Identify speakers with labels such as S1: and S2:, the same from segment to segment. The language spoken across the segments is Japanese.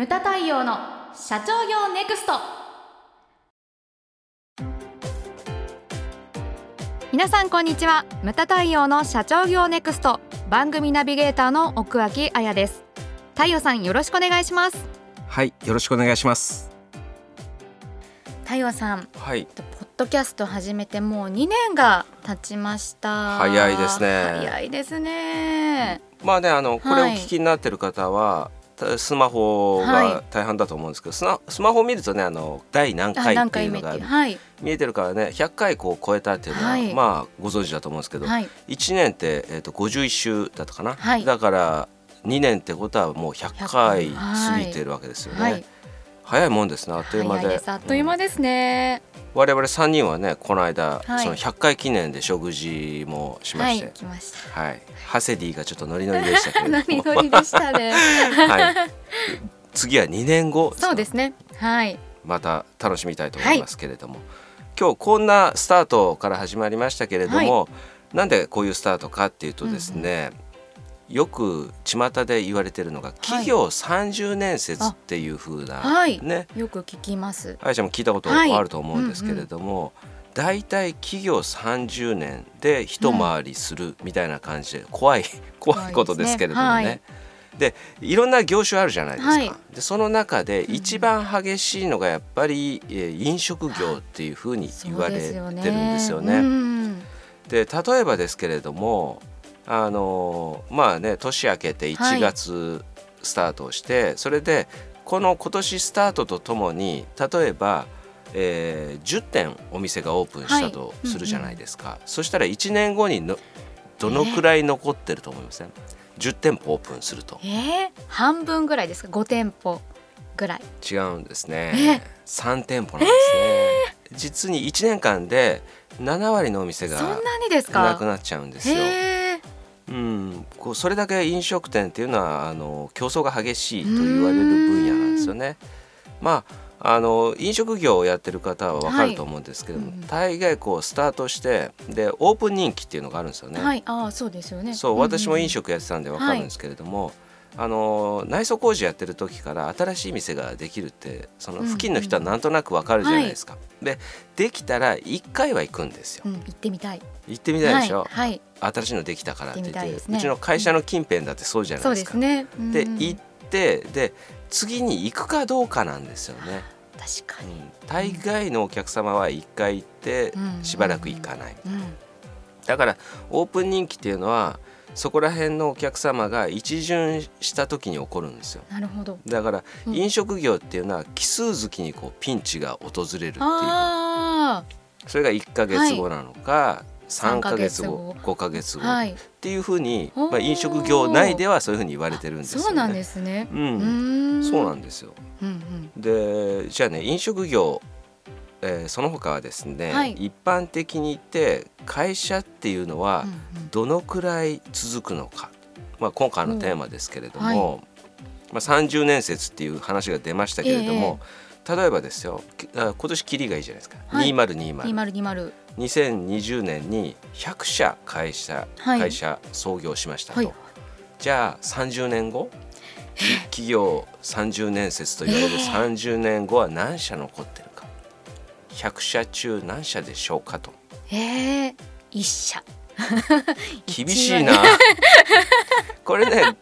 S1: ムタ太陽の社長業ネクスト。皆さんこんにちは。ムタ太陽の社長業ネクスト。番組ナビゲーターの奥脇彩です。太陽さんよろしくお願いします。
S2: はいよろしくお願いします。
S1: 太陽さん
S2: はい。
S1: ポッドキャスト始めてもう2年が経ちました。
S2: 早いですね。
S1: 早いですね。
S2: まあねあのこれを
S1: はい。
S2: 聞きになってる方は、たスマホが大半だと思うんですけど、スマスマホを見るとねあの第何
S1: あ
S2: 回
S1: っ
S2: っていうのが見えてるからね100回こう超えたっていうのは、
S1: はい。
S2: まあご存知だと思うんですけど、
S1: はい。
S2: 1年って、えー、と51週だったかな、
S1: はい。
S2: だから2年ってことはもう100回過ぎてるわけですよね、
S1: はい
S2: 早いもんですねあっという間で。
S1: あっという間
S2: うん
S1: ですね、
S2: 我々3人はねこの間、
S1: はい。
S2: その100回記念で食事もしま
S1: は
S2: して、
S1: い来ました。
S2: はい、ハセディがちょっとノリノリでしたけれども。
S1: ノリノリでしたね。
S2: はい、次は2年後
S1: そうですね。はい。
S2: また楽しみたいと思いますけれども、今日こんなスタートから始まりましたけれども、なんでこういうスタートかっていうとですね、よく巷で言われてるのが企業30年説っていう風な、
S1: はい。
S2: ね。
S1: よく聞きます。
S2: あやちゃんも聞いたこと
S1: はい。
S2: あると思うんですけれども、大体企業30年で一回りするみたいな感じで怖い 怖いことですけれどもね。
S1: はい。
S2: でいろんな業種あるじゃないですか、
S1: はい。
S2: でその中で一番激しいのがやっぱり、えー飲食業っていうふうに言われてるんですよね。
S1: うん。
S2: で例えばですけれどもあのーまあね年明けて1月スタートをして、それでこの今年スタートとともに例えば、えー10店お店がオープンしたとするじゃないですか、そしたら1年後にのどのくらい残ってると思いません、10店舗オープンすると。
S1: えー、半分ぐらいですか？5店舗ぐらい。
S2: 違うんですね。3店舗なんですね、実に1年間で7割のお店が
S1: なにです
S2: な
S1: か
S2: くなっちゃうんですよ。うん、こうそれだけ飲食店っていうのはあの競争が激しいと言われる分野なんですよね。まああの飲食業をやってる方は分かると思うんですけども、
S1: はいうん
S2: 大概こうスタートしてでオープン人気っていうのがあるんですよね。
S1: はいああそうですよね
S2: そう、私も飲食やってたんで分かるんですけれども、あの内装工事やってる時から新しい店ができるってその付近の人はなんとなく分かるじゃないですか。でできたら1回は行くんですよ。
S1: うん行ってみたい。
S2: 行ってみたいでしょ、
S1: はい、はい、
S2: 新しいのできたからって言って
S1: ね。
S2: うちの会社の近辺だってそうじゃないでか。
S1: ですすね。うん。
S2: で行ってで次に行くかどうかなんですよね。
S1: 確かに、
S2: うん、大概のお客様は1回行って
S1: うん。
S2: しばらく行かない。
S1: うん、
S2: だからオープン人気っていうのはそこら辺のお客様が一巡した時に起こるんですよ。
S1: なるほど。
S2: だから
S1: うん。
S2: 飲食業っていうのは奇数月にこうピンチが訪れるっていう。
S1: あ
S2: それが1ヶ月後なのか、3ヶ月後
S1: 3
S2: 5ヶ月後。
S1: あはい。
S2: っていうふうに、まあ、飲食業内ではそういうふうに言われてるんですよね。
S1: そうなんですね。
S2: う、
S1: うんん。
S2: そうなんですよ。
S1: うんうん。
S2: でじゃあね飲食業、えーその他はですね、
S1: はい。
S2: 一般的に言って会社っていうのは
S1: うんうん。
S2: どのくらい続くのか、まあ、今回のテーマですけれども、
S1: はい。
S2: まあ、30年説っていう話が出ましたけれども、例えばですよ今年キリがいいじゃないですか、
S1: はい。
S2: 2020
S1: 2020
S2: 2020年に100社会社、
S1: はい。
S2: 会社創業しましたと、
S1: はい。
S2: じゃあ30年後？き企業30年説と言われる30年後は何社残ってるか100社中何社でしょうかと。
S1: えー、一社。
S2: 厳しいな。これね、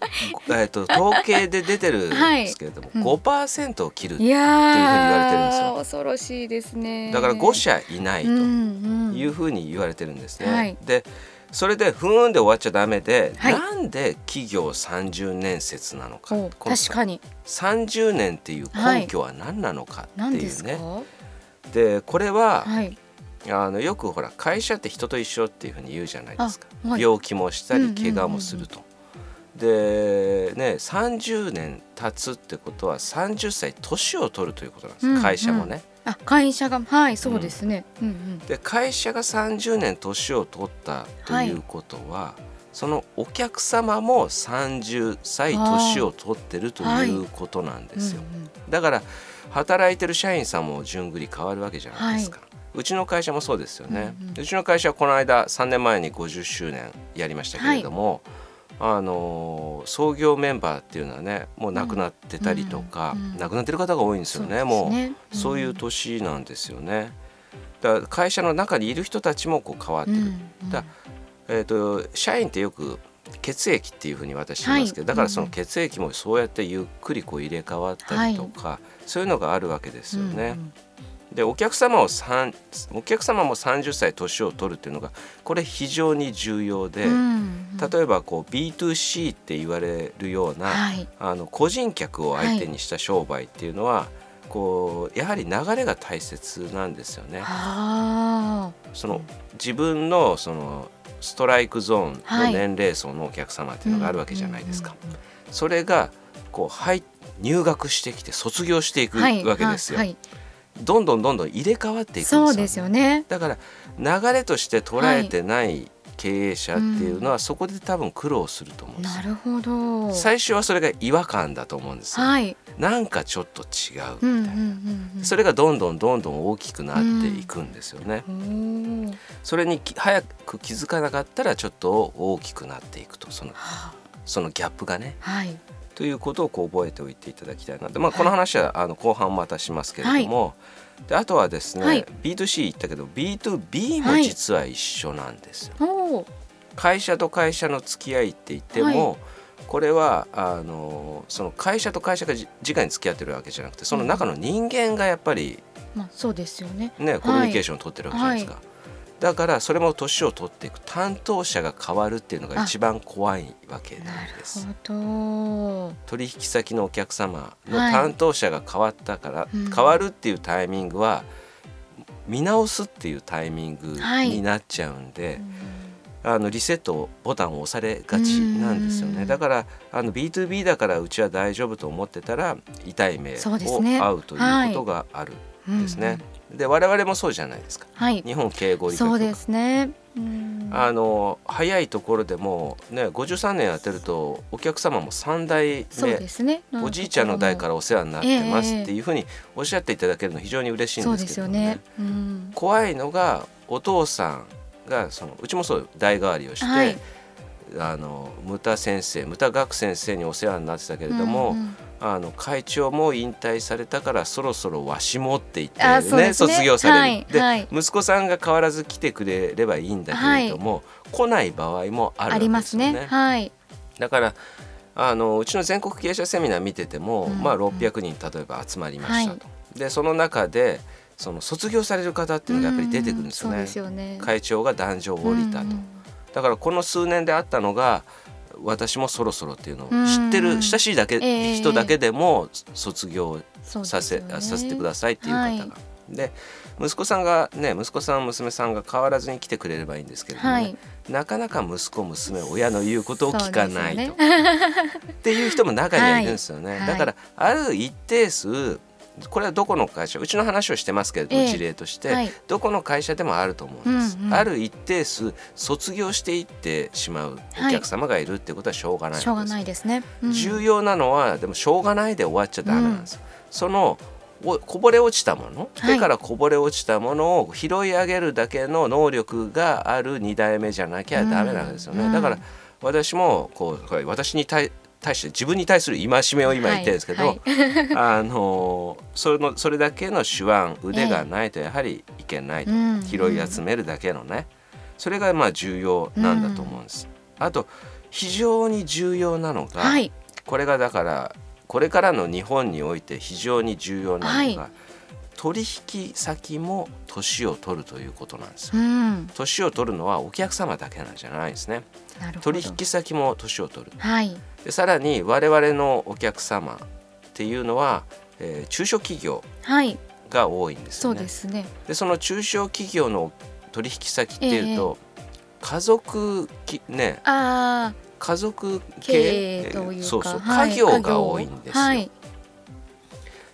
S2: えー、と統計で出てるんですけれども、
S1: はい。うん。
S2: 5%を切るっていうふうに言われてるんですよ。
S1: 恐ろしいですね。
S2: だから5社いないと。
S1: うん
S2: いうふうに言われてるんですね。
S1: はい。
S2: でそれでふーんで終わっちゃダメで、
S1: はい。
S2: なんで企業30年説なのか
S1: 確かに。
S2: 30年っていう根拠は何なのかっていうね。でこれは、
S1: はい。
S2: あのよくほら会社って人と一緒っていうふうに言うじゃないですか、
S1: あはい。
S2: 病気もしたり怪我もすると。でね30年経つってことは30歳年を取るということなんです、
S1: うんうん
S2: 会社もね。
S1: あ会社がはいそうですね、うん、うん
S2: で会社が30年年を取ったということは、そのお客様も30歳年を取ってるということなんですよ、
S1: うんうん。
S2: だから働いてる社員さんも順繰り変わるわけじゃないですか、うちの会社もそうですよね、
S1: うんうん
S2: うちの会社はこの間3年前に50周年やりましたけれども、あの創業メンバーっていうのはねもう亡くなってたりとか、
S1: うんうん
S2: 亡くなってる方が多いんですよねも
S1: ね。
S2: う。そういう年なんですよね。だ会社の中にいる人たちもこう変わってくる。だえー、と社員ってよく血液っていうふうに私言いますけど、
S1: はい。
S2: だからその血液もそうやってゆっくりこう入れ替わったりとか、そういうのがあるわけですよね。でお客様を3お客様も30歳年を取るっていうのがこれ非常に重要で、例えばこう B2C って言われるような、
S1: はい。
S2: あの個人客を相手にした商売っていうのは、こうやはり流れが大切なんですよね。
S1: あ
S2: その自分のそのストライクゾーンの年齢層のお客様っていうのがあるわけじゃないですか。それがこう入入学してきて卒業していくわけですよ。
S1: はいはい
S2: どんどんどんどん入れ替わっていくんですよ、
S1: そうですよね。
S2: だから流れとして捉えてない経営者っていうのは、そこで多分苦労すると思うんです
S1: なるほど。
S2: 最初はそれが違和感だと思うんですよ、
S1: はい。
S2: なんかちょっと違うみたいな、
S1: うん
S2: それがどんどんどんどん大きくなっていくんですよね、
S1: うん。
S2: それにき早く気づかなかったらちょっと大きくなっていくとその
S1: は
S2: そのギャップがね。
S1: はい。
S2: ということをこう覚えておいていただきたいな。と、まあ、この話はあの後半またしますけれども、であとはですね、
S1: はい。
S2: B2C 言ったけど B2B も実は一緒なんですよ。
S1: おお。
S2: 会社と会社の付き合いって言っても、
S1: は
S2: これはあのその会社と会社がじ直に付き合ってるわけじゃなくてその中の人間がやっぱり
S1: まあそうですよね。
S2: ね、コミュニケーションを取ってるわけじゃないですか。だからそれも年を取っていく担当者が変わるっていうのが一番怖いわけな
S1: なんる
S2: です。
S1: ほど。
S2: 取引先のお客様の
S1: はい
S2: 担当者が変わったから、
S1: うん
S2: 変わるっていうタイミングは見直すっていうタイミング
S1: はい
S2: になっちゃうんで、
S1: うん
S2: あのリセットボタンを押されがちなんですよね
S1: うん
S2: だからあの B2B だからうちは大丈夫と思ってたら痛い目を
S1: ね
S2: 合うということがあるんですね。で我々もそうじゃないですか
S1: はい。
S2: 日本経営合理学
S1: そうですね。うん
S2: あの早いところでもね53年やってるとお客様も3代目
S1: ですね。
S2: おじいちゃんの代からお世話になってます
S1: ええ
S2: っていうふうにおっしゃっていただけるの非常に嬉しいんですけどね
S1: よね。うん。
S2: 怖いのがお父さんがそのうちもそう代替わりをして、
S1: はい
S2: あの牟田先生牟田学先生にお世話になってたけれども、
S1: うんうん
S2: あの会長も引退されたからそろそろわしもって言ってね
S1: ね
S2: 卒業される、
S1: はい
S2: で、
S1: はい
S2: 息子さんが変わらず来てくれればいいんだけれども、来ない場合もある
S1: あ
S2: わけ
S1: りますね。
S2: ですよね。
S1: はい。
S2: だからあのうちの全国経営者セミナー見てても、
S1: うん
S2: まあ、600人例えば集まりましたと。でその中でその卒業される方っていうのがやっぱり出てくるんですよね。
S1: よね。
S2: 会長が壇上を降りたと、だからこの数年であったのが私もそろそろっていうのを
S1: うん。
S2: 知ってる親しいだけ、
S1: ええ。
S2: 人だけでも卒業させ,、
S1: よね。
S2: させてくださいっていう方が、
S1: はい。
S2: で息子さんがね息子さん娘さんが変わらずに来てくれればいいんですけれども、ね。
S1: はい。
S2: なかなか息子娘親の言うことを聞かないと、
S1: ね。
S2: っていう人も中にはいるんですよね、
S1: はい。
S2: だからある一定数これはどこの会社うちの話をしてますけれども、
S1: ええ。
S2: 事例として、
S1: はい。
S2: どこの会社でもあると思うんです、
S1: うんうん。
S2: ある一定数卒業していってしまうお客様がいるってことはしょうがないんです。
S1: しょうがないですね。うん。
S2: 重要なのはでもしょうがないで終わっちゃダメなんですよ、そのおこぼれ落ちたもの、
S1: はい。
S2: 手からこぼれ落ちたものを拾い上げるだけの能力がある2代目じゃなきゃダメなんですよね、
S1: うん。
S2: だから私もこう私に対対して自分に対する戒めを今言ってるんですけど、
S1: はい
S2: あのそのそれだけの手腕腕がないとやはりいけないと、
S1: うん
S2: 拾い集めるだけのねそれがまあ重要なんだと思うんです。あと非常に重要なのが、
S1: はい。
S2: これがだからこれからの日本において非常に重要なのが、
S1: はい
S2: 取引先も年を取るということなんですよ。
S1: うん。
S2: 年を取るのはお客様だけなんじゃないですね。取引先も年を取る。
S1: はい。
S2: でさらに我々のお客様っていうのは、えー中小企業
S1: はい。
S2: が多いんです
S1: そ
S2: よね。
S1: うですね。
S2: でその中小企業の取引先っていうと、家族きね
S1: ああ。
S2: 家族
S1: 経営というか。
S2: そうそう
S1: はい
S2: 家業が多いんですよ。
S1: はい。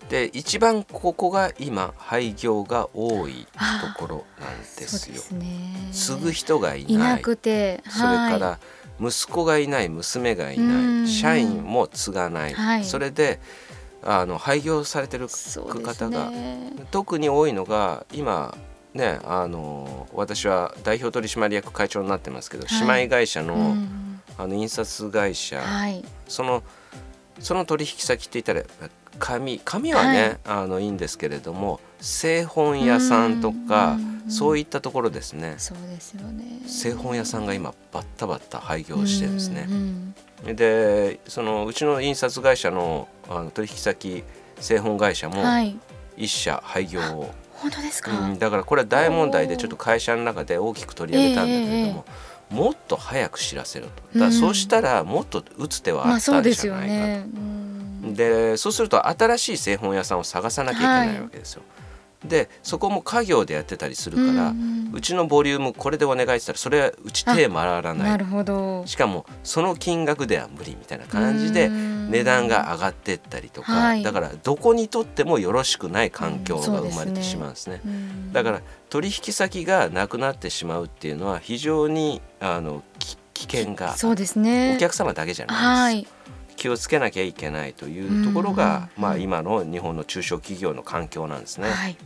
S2: で一番ここが今廃業が多い
S1: あ
S2: ところなんですよ。
S1: すね。
S2: 継ぐ人がい
S1: い
S2: な
S1: ないくて。
S2: それから息子がいない娘がいな
S1: うん。
S2: い社員も継がない、
S1: はい。
S2: それであの廃業されてる方が、
S1: ね。
S2: 特に多いのが今ねあの私は代表取締役会長になってますけど、
S1: はい。
S2: 姉妹会社の、
S1: うん。
S2: あの印刷会社、
S1: はい。
S2: そのその取引先って言ったら紙紙はね、あのいいんですけれども製本屋さんとか
S1: うん。
S2: そういったところですね。
S1: そうですよね。
S2: 製本屋さんが今バッタバッタ廃業してですね。でそのうちの印刷会社のあの取引先製本会社も
S1: はい。
S2: 一社廃業を、
S1: 本当ですか、
S2: うん、だからこれは大問題でちょっと会社の中で大きく取り上げたんだけれども、もっと早く知らせろと。だそうしたらもっと打つ手は
S1: まあ
S2: あったんじゃないかと。
S1: ね。うん
S2: でそうすると新しい製本屋さんを探さなきゃいけないわけですよ。でそこも家業でやってたりするから、
S1: う
S2: うん。ちのボリュームこれでお願いって言ったらそれはうち手回らな
S1: ないるほど。
S2: しかもその金額では無理みたいな感じで
S1: うん。
S2: 値段が上がってったりとか、
S1: はい。
S2: だからどこにとってもよろしくない環境が生まれてしまうんですね。
S1: うん。
S2: だから取引先がなくなってしまうっていうのは非常にあのき危険が
S1: そうですね。
S2: お客様だけじゃないです。
S1: はい
S2: 気をつけなきゃいけないというところが、
S1: うん。
S2: まあ、今の日本の中小企業の環境なんですね。
S1: はい。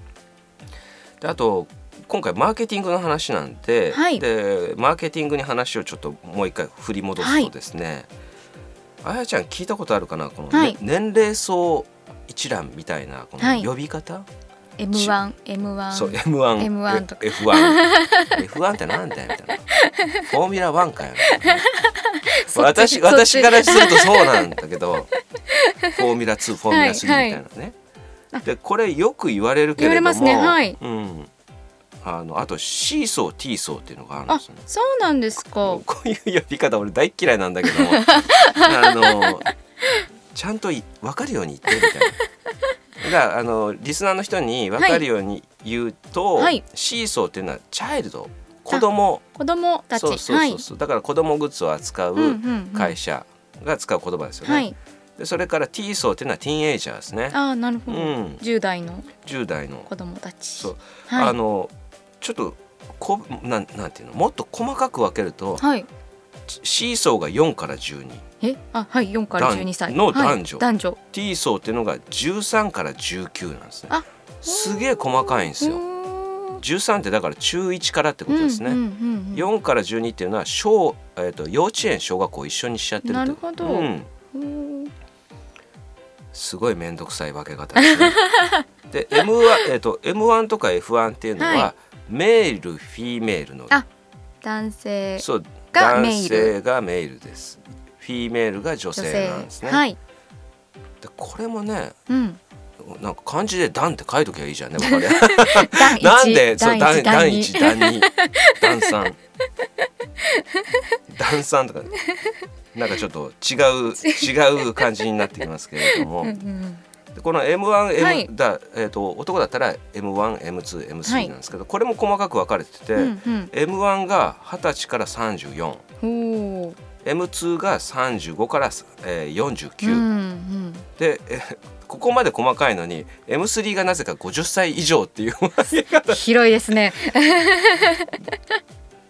S2: であと今回マーケティングの話なんで,、
S1: はい。
S2: でマーケティングに話をちょっともう一回振り戻すとですね、あやちゃん聞いたことあるかな？この、ね
S1: はい。
S2: 年齢層一覧みたいなこ
S1: はい。
S2: の呼び方、
S1: M1 M1
S2: そう M1
S1: M1 とか。
S2: F1 F1 ってなんだよみたいな。フォーミュラ1かよみたいな。
S1: そっち
S2: 私私からするとそうなんだけど フォーミュラ2フォーミュラ3みたいなね、でこれよく言われるけれども
S1: ねはい。
S2: うん、あのあと C 層 T 層っていうのがあるん
S1: あ
S2: ですよね。
S1: そうなんですか。
S2: こういう呼び方俺大っ嫌いなんだけども。あのちゃんとい分かるように言ってみたいな。だからあのリスナーの人に分かるように言うと、
S1: はい。
S2: シーソーっていうのはチャイルド子供。
S1: 子供たち。
S2: そうそうそうそう、だから子供グッズを扱う会社が使う言葉ですよね。
S1: はい、はい、
S2: でそれから T 層っていうのはティーンエイジャーですね。
S1: ああなるほど、
S2: うん。
S1: 10代の
S2: 10代の。
S1: 子供たち。
S2: そう、
S1: はい。
S2: あのちょっとこなんなんていうの？もっと細かく分けると、
S1: はい。
S2: シーソーが4から12
S1: え？あはい4から12歳。
S2: の
S1: はい。
S2: 男女。
S1: 男女。
S2: T 層っていうのが13から19なんですね。
S1: あ。
S2: すげえ細かいんですよ13ってだから中1からってことですね、
S1: うんうんうんうん
S2: 4から12っていうのは小、えー、と幼稚園小学校一緒にしちゃってるって。
S1: なるほど。
S2: うん、すごい面倒くさい分け方ですねで M1,、えー、と M1 とか F1 っていうのは、
S1: は
S2: メールフィメールの。
S1: あ男性
S2: そう
S1: がメ
S2: 男
S1: ール。
S2: 性がメールです。フィメールが女性
S1: 女性
S2: なんですね、
S1: はい。
S2: でこれもね
S1: うん
S2: なんか漢字で「段」って書いときゃいいじゃんね。なんで？そう
S1: 第
S2: 段
S1: 一
S2: 段一段二。段三。段三とか。なんかちょっと違う違う感じになってきますけれども、
S1: うんうん
S2: でこの M1、M
S1: はい。
S2: だえっ、と男だったら M1、M2、M3 なんですけど、これも細かく分かれてて、
S1: うんうん、
S2: M1 が20歳から34、
S1: おお、
S2: M2 が35から、えー、49、
S1: うんうん、
S2: で、えここまで細かいのに M3 がなぜか50歳以上っていう。
S1: 広いですね。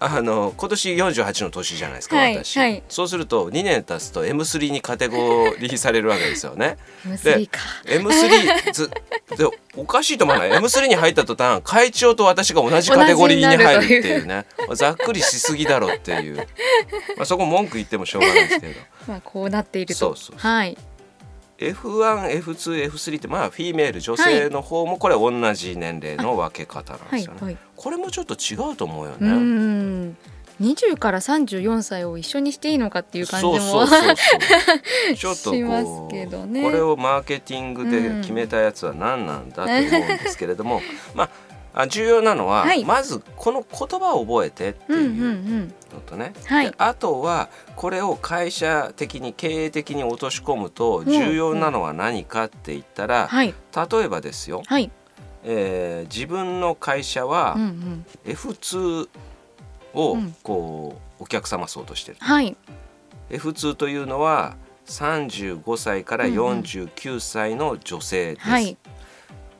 S2: あの今年四十八の年じゃないですか、
S1: はい、
S2: 私、
S1: はい、
S2: そうすると二年経つと M3 にカテゴリーされるわけですよね。
S1: で M3 か。
S2: M3 ず でおかしいと思わない？M3 に入った途端会長と私が同じカテゴリーに入るっていうね。ざっくりしすぎだろうっていう、まあ、そこ文句言ってもしょうがないですけど。
S1: まあこうなっていると。
S2: そうそう。
S1: はい。
S2: F1、F2、F3 ってまあフィーメール女性の方もこれ同じ年齢の分け方なんですよね。
S1: はいはい、
S2: これもちょっと違うと思うよね。
S1: うん。20から34歳を一緒にしていいのかっていう感じも
S2: ちょっとこう、
S1: ね、
S2: これをマーケティングで決めたやつは何なんだと思うんですけれども、まあ重要なのは、
S1: はい
S2: まずこの言葉を覚えてって
S1: うんう
S2: いうんのとね、
S1: はい
S2: であとはこれを会社的に経営的に落とし込むと
S1: ん
S2: 重要なのは何かって言ったら、
S1: はい
S2: 例えばですよ、
S1: はい。
S2: えー自分の会社は
S1: うんうん
S2: F2 を
S1: うん
S2: こうお客様層としてる。
S1: はい。
S2: F2 というのは35歳から49歳の女性です。
S1: はい。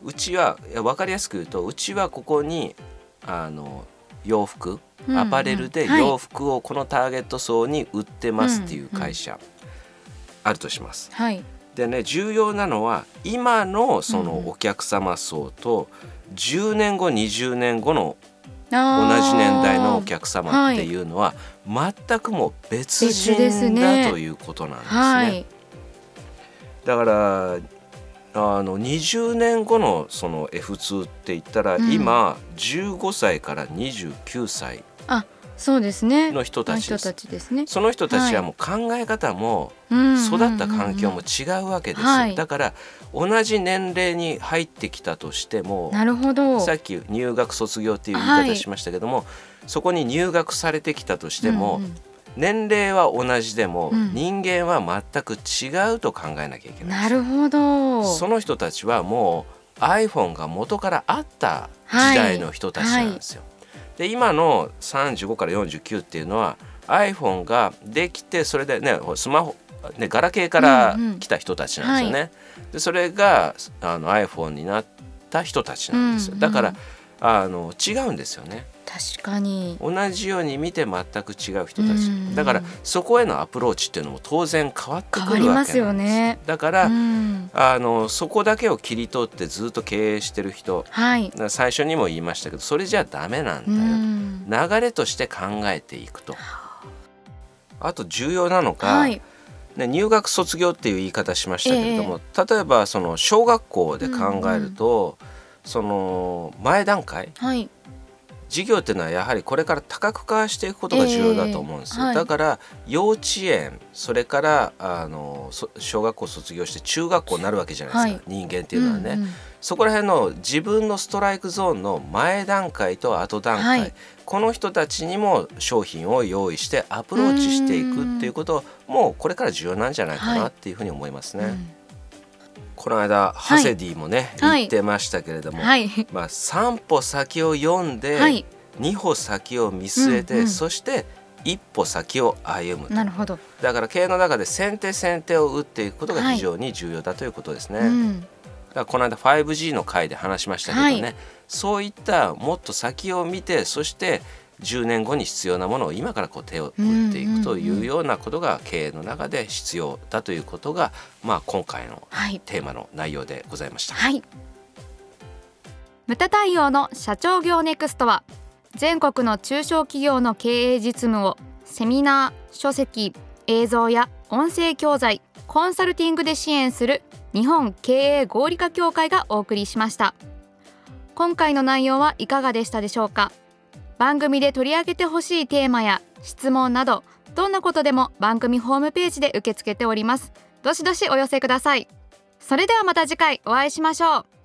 S2: うちは分かりやすく言うとうちはここにあの洋服アパレルで
S1: はい
S2: 洋服をこのターゲット層に売ってますっていう会社あるとします。
S1: はい。
S2: でね重要なのは今のそのお客様層と10年後20年後の同じ年代のお客様っていうのは、全くもう別人だということなんですね。はい、だからあの20年後のその F2 って言ったら、うん、今15歳から29歳
S1: そうですね。
S2: の人たちです。ね。その人たちはもう考え方も育った環境も違うわけです、はい、だから同じ年齢に入ってきたとしても
S1: なるほど。
S2: さっき入学卒業っていう言い方しましたけども、はい、そこに入学されてきたとしても、うんうん年齢は同じでも、うん、人間は全く違うと考えなきゃいけない
S1: なるほど。
S2: その人たちはもう iPhone が元からあった時代の人たちなんですよ。はい。で今の35から49っていうのは iPhone ができてそれでねスマホね、ガラケーから来た人たちなんですよね。うんうんはい、でそれがあの iPhone になった人たちなんですよ。だからあの違うんですよね。
S1: 確かに。
S2: 同じように見て全く違う人たち、だからそこへのアプローチっていうのも当然変わってくるわけなんですよ。ね。だから、あのそこだけを切り取ってずっと経営してる人、はい、最初にも言いましたけどそれじゃダメなんだよ、流れとして考えていくと。あと重要なのが、はい。ね、入学卒業っていう言い方しましたけれども、えー、例えばその小学校で考えると、うんうん、その前段階、はい、事業っていうのはやはりこれから多角化していくことが重要だと思うんですよ、えーはい、だから幼稚園それからあの小学校卒業して中学校になるわけじゃないですか、はい、人間っていうのはね、うんうん、そこら辺の自分のストライクゾーンの前段階と後段階、はい、この人たちにも商品を用意してアプローチしていくっていうこともうこれから重要なんじゃないかなっていうふうに思いますね。うんこの間、ハセディもね、言ってましたけれども、はい、まあ、3歩先を読んで、はい、2歩先を見据えて、うんうん、そして一歩先を歩む
S1: なるほど。
S2: だから経営の中で先手先手を打っていくことが非常に重要だということですね。はいうん、だからこの間 5G の回で話しましたけどね、はい、そういったもっと先を見てそして10年後に必要なものを今からこう手を打っていくというようなことが経営の中で必要だということが、まあ、今回のテーマの内容でございました。
S1: はい、無駄対応の社長業ネクストは全国の中小企業の経営実務をセミナー書籍映像や音声教材コンサルティングで支援する日本経営合理化協会がお送りしました。今回の内容はいかがでしたでしょうか？番組で取り上げてほしいテーマや質問などどんなことでも番組ホームページで受け付けております。どしどしお寄せください。それではまた次回お会いしましょう。